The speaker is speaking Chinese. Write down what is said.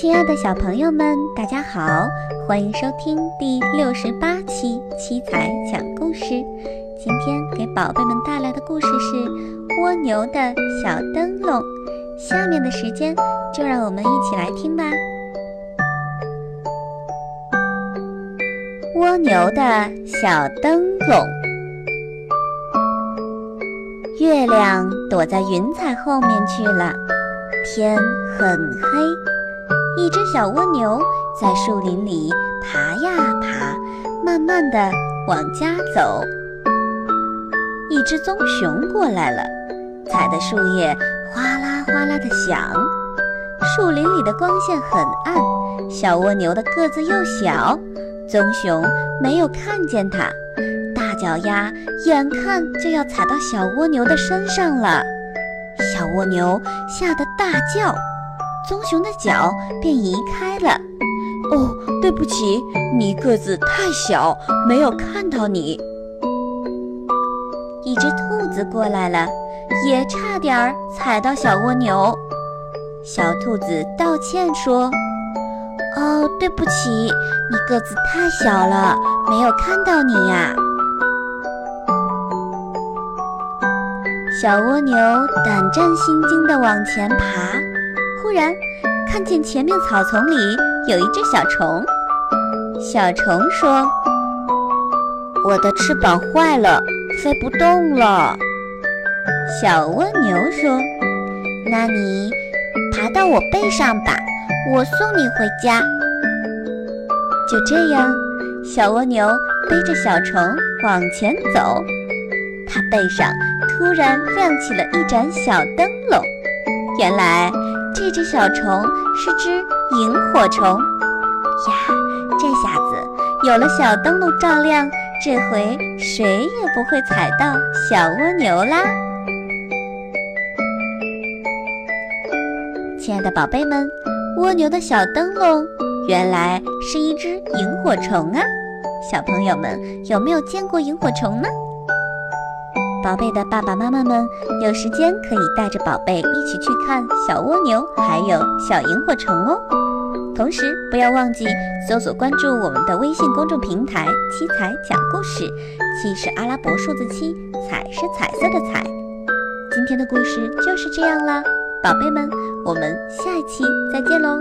亲爱的小朋友们，大家好，欢迎收听第六十八期七彩讲故事。今天给宝贝们带来的故事是《蜗牛的小灯笼》。下面的时间就让我们一起来听吧。蜗牛的小灯笼，月亮躲在云彩后面去了，天很黑。一只小蜗牛在树林里爬呀爬，慢慢地往家走。一只棕熊过来了，踩的树叶哗啦哗啦的响。树林里的光线很暗，小蜗牛的个子又小，棕熊没有看见它。大脚丫眼看就要踩到小蜗牛的身上了，小蜗牛吓得大叫。棕熊的脚便移开了。哦，对不起，你个子太小，没有看到你。一只兔子过来了，也差点儿踩到小蜗牛。小兔子道歉说：“哦，对不起，你个子太小了，没有看到你呀。”小蜗牛胆战心惊地往前爬。忽然，看见前面草丛里有一只小虫。小虫说：“我的翅膀坏了，飞不动了。”小蜗牛说：“那你爬到我背上吧，我送你回家。”就这样，小蜗牛背着小虫往前走，它背上突然亮起了一盏小灯笼。原来。这只小虫是只萤火虫呀！这下子有了小灯笼照亮，这回谁也不会踩到小蜗牛啦！亲爱的宝贝们，蜗牛的小灯笼原来是一只萤火虫啊！小朋友们有没有见过萤火虫呢？宝贝的爸爸妈妈们有时间可以带着宝贝一起去看小蜗牛，还有小萤火虫哦。同时不要忘记搜索关注我们的微信公众平台“七彩讲故事”，七是阿拉伯数字七，彩是彩色的彩。今天的故事就是这样啦，宝贝们，我们下一期再见喽。